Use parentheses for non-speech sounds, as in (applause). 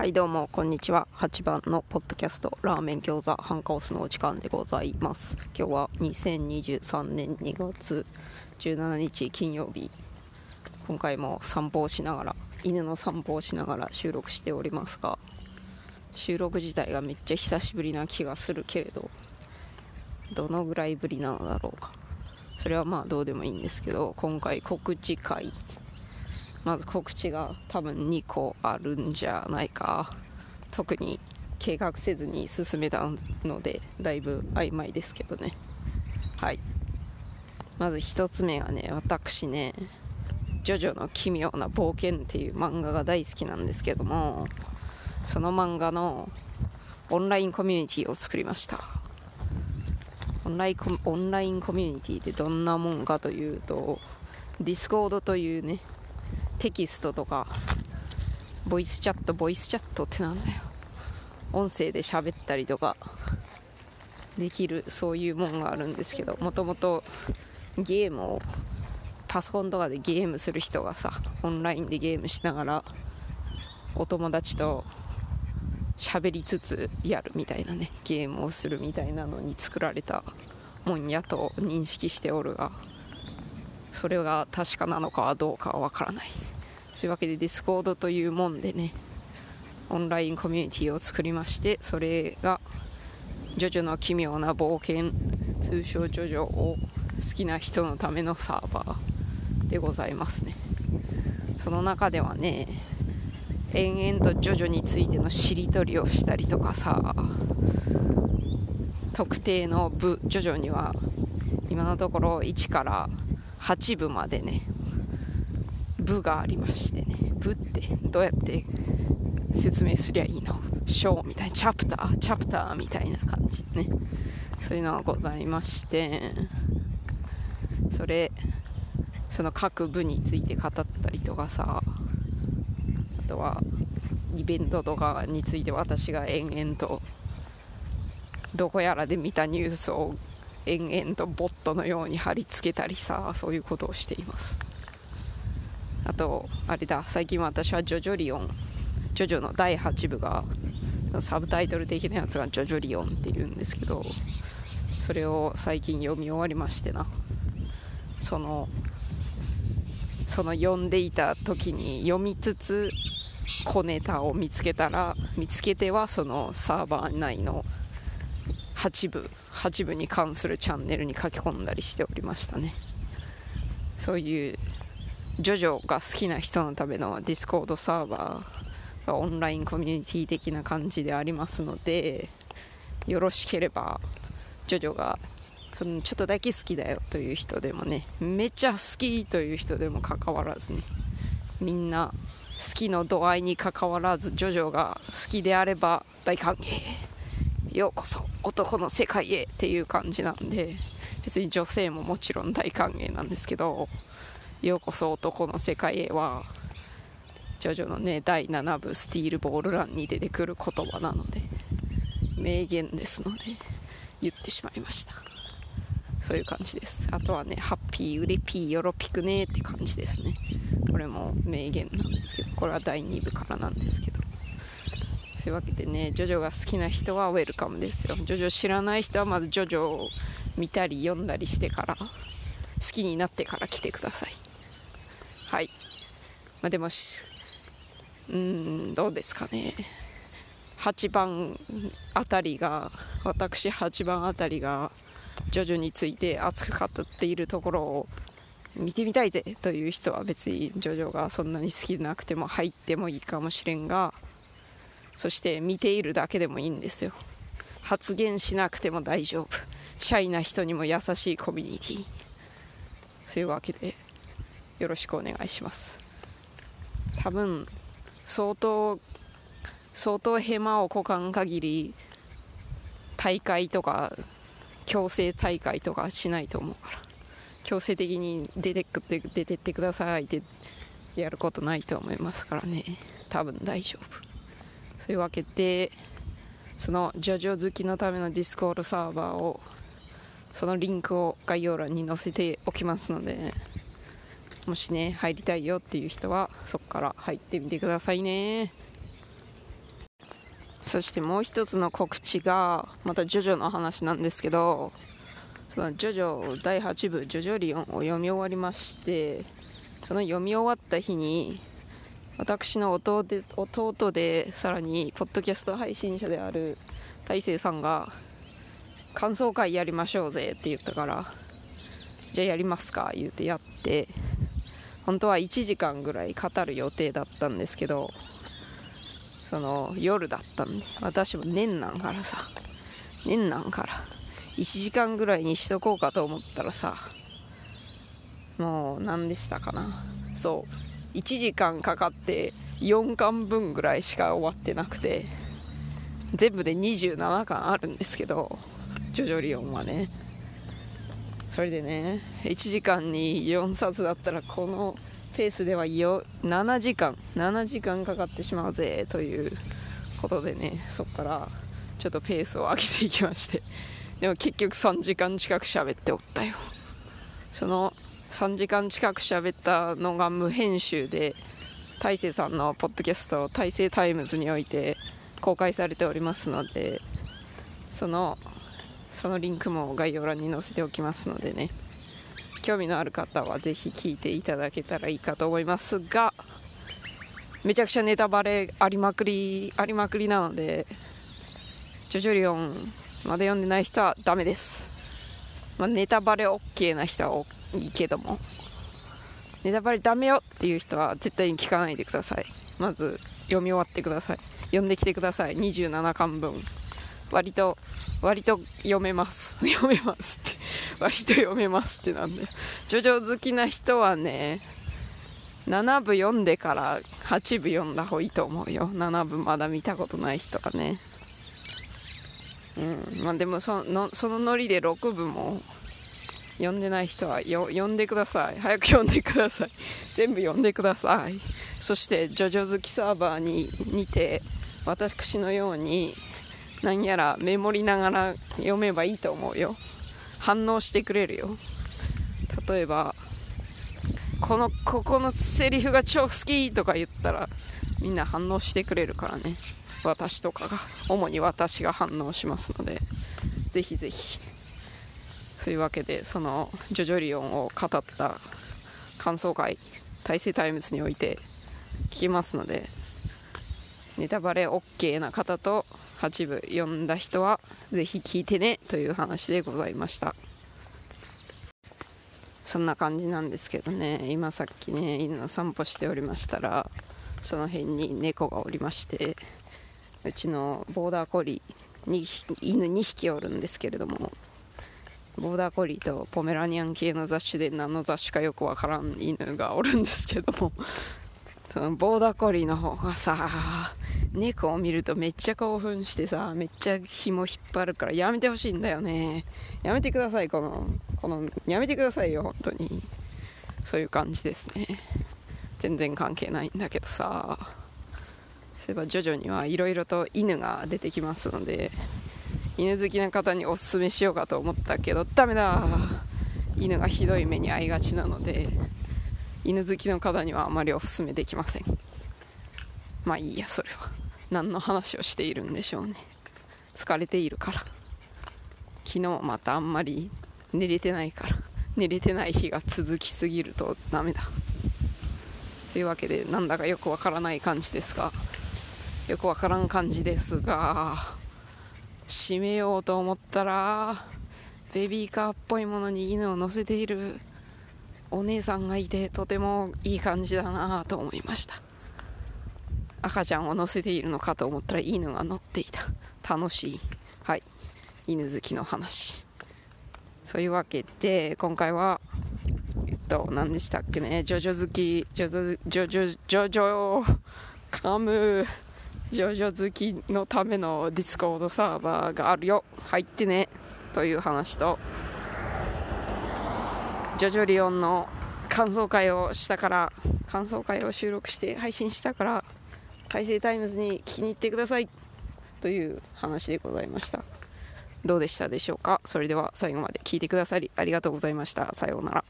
はいどうもこんにちは。8番のポッドキャストラーメン餃子ハンカオスのお時間でございます。今日は2023年2月17日金曜日。今回も散歩をしながら犬の散歩をしながら収録しておりますが収録自体がめっちゃ久しぶりな気がするけれどどのぐらいぶりなのだろうか。それはまあどうでもいいんですけど今回告知会まず告知が多分2個あるんじゃないか。特に計画せずに進めたのでだいぶ曖昧ですけどね。はい。まず1つ目がね私ね「ジョジョの奇妙な冒険」っていう漫画が大好きなんですけどもその漫画のオンラインコミュニティを作りました。オンラインコミュニティってどんなもんかというとディスコードというねテキストとかボイスチャットボイスチャットってなんだよ。音声で喋ったりとかできるそういうもんがあるんですけどもともとゲームをパソコンとかでゲームする人がさオンラインでゲームしながらお友達と喋りつつやるみたいなねゲームをするみたいなのに作られたもんやと認識しておるがそれが確かなのかはどうかはわからない。そういうわけでディスコードというもんでねオンラインコミュニティを作りましてそれがジョジョの奇妙な冒険通称ジョジョを好きな人のためのサーバーでございますね。その中ではね延々とジョジョについてのしりとりをしたりとかさ特定の部ジョジョには今のところ1から8部までね部がありましてね部ってどうやって説明すりゃいいの？章みたいなチャプターチャプターみたいな感じでねそういうのがございましてそれその各部について語ったりとかさあとはイベントとかについて私が延々とどこやらで見たニュースを延々とボットのように貼り付けたりさそういうことをしています。あとあれだ最近私はジョジョリオンジョジョの第8部がサブタイトル的なやつがジョジョリオンっていうんですけどそれを最近読み終わりましてな。そのその読んでいた時に読みつつ小ネタを見つけたら見つけてはそのサーバー内の8部8部に関するチャンネルに書き込んだりしておりましたね。そういうジョジョが好きな人のためのディスコードサーバーがオンラインコミュニティ的な感じでありますのでよろしければジョジョがそのちょっとだけ好きだよという人でもねめっちゃ好きという人でもかかわらずねみんな好きの度合いにかかわらずジョジョが好きであれば大歓迎。ようこそ男の世界へっていう感じなんで別に女性ももちろん大歓迎なんですけどようこそ男の世界へはジョジョのね第7部スティールボールランに出てくる言葉なので名言ですので言ってしまいました。そういう感じです。あとはねハッピーウレピーヨロピクねって感じですね。これも名言なんですけどこれは第2部からなんですけど。そういうわけでねジョジョが好きな人はウェルカムですよ。ジョジョ知らない人はまずジョジョを見たり読んだりしてから好きになってから来てください。はい。まあでもうんどうですかね。8番あたりが私8番あたりがジョジョについて熱く語っているところを見てみたいぜ。という人は別にジョジョがそんなに好きでなくても入ってもいいかもしれんがそして見ているだけでもいいんですよ。発言しなくても大丈夫。シャイな人にも優しいコミュニティ。そういうわけでよろしくお願いします。多分相当相当ヘマをこかん限り退会とか強制退会とかしないと思うから。強制的に出てって出てってくださいってやることないと思いますからね。多分大丈夫。というわけでそのジョジョ好きのためのディスコードサーバーをそのリンクを概要欄に載せておきますのでもしね入りたいよっていう人はそこから入ってみてくださいね。そしてもう一つの告知がまたジョジョの話なんですけどそのジョジョ第8部「ジョジョリオン」を読み終わりましてその読み終わった日に私の弟で弟でさらにポッドキャスト配信者である大勢さんが感想会やりましょうぜって言ったからじゃあやりますか言うてやって本当は1時間ぐらい語る予定だったんですけどその夜だったんで私も年なんからさ年なんから1時間ぐらいにしとこうかと思ったらさもう何でしたかな。そう。1時間かかって4巻分ぐらいしか終わってなくて全部で27巻あるんですけどジョジョリオンはね。それでね1時間に4冊だったらこのペースではよ7時間7時間かかってしまうぜということでねそこからちょっとペースを上げていきまして。でも結局3時間近く喋っておったよ。その3時間近く喋ったのが無編集で大勢さんのポッドキャスト「大勢タイムズ」において公開されておりますのでそのそのリンクも概要欄に載せておきますのでね。興味のある方はぜひ聞いていただけたらいいかと思いますがめちゃくちゃネタバレありまくりありまくりなのでジョジョリオンまだ読んでない人はダメです、まあ、ネタバレ OK な人はいいけども。ネタバレダメよっていう人は絶対に聞かないでください。まず読み終わってください。読んできてください。27巻分。割と割と読めます。(laughs) 読めますって。割と読めますってなんでジョジョ好きな人はね7部読んでから8部読んだ方がいいと思うよ。7部まだ見たことない人はね。うん。まあでもそのそのノリで6部も読んでない人はよ読んでください。早く読んでください。(laughs) 全部読んでください。そしてジョジョ好きサーバーに似て私のように何やらメモりながら読めばいいと思うよ。反応してくれるよ。例えばこのここのセリフが超好きとか言ったらみんな反応してくれるからね。私とかが主に私が反応しますのでぜひぜひ。そういうわけでそのジョジョリオンを語った感想会大勢タイムズにおいて聞きますのでネタバレ OK な方と8部読んだ人はぜひ聞いてねという話でございました。そんな感じなんですけどね今さっきね犬の散歩しておりましたらその辺に猫がおりましてうちのボーダーコリーに犬2匹おるんですけれどもボーダーコリーとポメラニアン系の雑種で何の雑種かよくわからん犬がおるんですけども (laughs) そのボーダーコリーの方がさ猫を見るとめっちゃ興奮してさめっちゃ紐引っ張るからやめてほしいんだよね。やめてくださいこのこのやめてくださいよ本当に。そういう感じですね。全然関係ないんだけどさ。えば徐々にはいろいろと犬が出てきますので犬好きな方におすすめしようかと思ったけどダメだ犬がひどい目に遭いがちなので犬好きの方にはあまりおすすめできませんまあいいやそれは何の話をしているんでしょうね。疲れているから昨日またあんまり寝れてないから寝れてない日が続きすぎるとダメだというわけでなんだかよくわからない感じですがよくわからん感じですが閉めようと思ったらベビーカーっぽいものに犬を乗せているお姉さんがいてとてもいい感じだなと思いました。赤ちゃんを乗せているのかと思ったら犬が乗っていた。楽しい。はい。犬好きの話。そういうわけで今回はえっと何でしたっけね。ジョジョ好きジョジョジョジョジョジョカム。ジョジョ好きのためのディスコードサーバーがあるよ。入ってね。という話と。ジョジョリオンの感想会をしたから感想会を収録して配信したから大勢タイムズに聞きに行ってください。という話でございました。どうでしたでしょうか？それでは最後まで聞いてくださりありがとうございました。さようなら。